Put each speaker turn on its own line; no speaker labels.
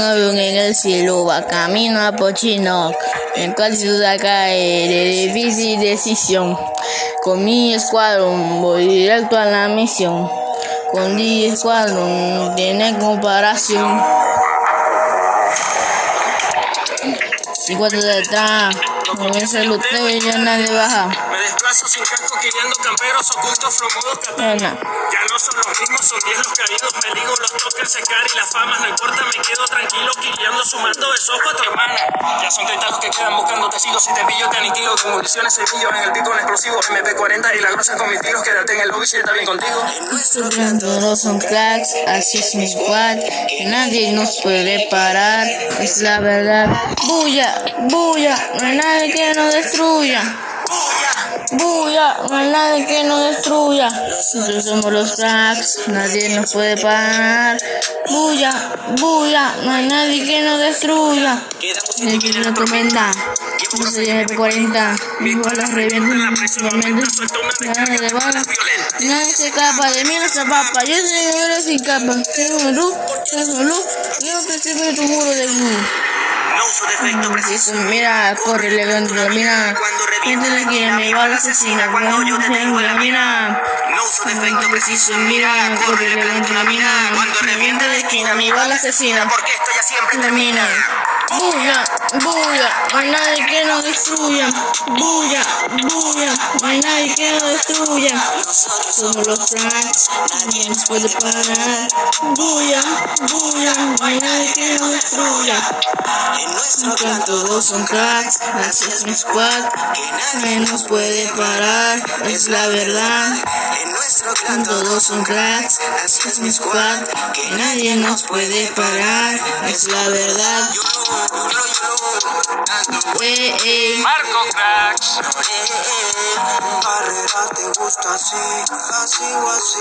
del cielo va camino a Pochino, en cual ciudad cae de difícil decisión. Con mi escuadrón voy directo a la misión. Con mi escuadrón no tiene comparación. Y cuando detrás, no me saluteo y ya nadie baja.
Me desplazo sin casco queriendo camperos ocultos flomodos
Bueno,
Ya no son los mismos, son diez los caídos. Me digo, los toca el secar y la fama. No importa, me quedo tranquilo, quillando, sumando besos pa' tu hermana. Ya son 30 los que quedan buscando testigos. Si te pillo, te aniquilo. Con municiones cepillo en el pico, un explosivo. MP40 y la grosa con mis tiros. Quédate en el lobby si está bien contigo.
todos son cracks, así es mi squad, que nadie nos puede parar, es la verdad. Bulla, bulla, no hay nadie que nos destruya. Bulla, no hay nadie que nos destruya. Nosotros somos los cracks, nadie nos puede parar. Bulla, bulla, no hay nadie que nos destruya. Me viene la tormenta, no se lleve 40, mis balas revientan principalmente. Nada de balas, nadie se escapa de mí, no se papa. Yo soy un sin capa, tengo luz, tengo luz, yo preciso de tu muro de luz.
No uso defecto
Preciso, mira, corre, le contra, mira. De aquí, me va la asesina, cuando yo te tengo la mina.
No uso defecto
Preciso, mira, corre, le contra, mira.
Cuando reviente
de esquina, mi bala asesina.
Porque esto ya siempre
termina. Bulla, bulla, no hay nadie que nos destruya. Bulla, bulla, no hay nadie que nos destruya. Somos los cracks, nadie nos puede parar. Bulla, bulla, no hay nadie que nos destruya.
En nuestro
Clan todos son cracks, así es mi squad. Nadie nos puede parar, es la verdad.
En nuestro
Clan todos son cracks, así es mi squad. Que nadie nos puede parar, es la verdad.
Marco Cracks.
Barrera te gusta así, así o así.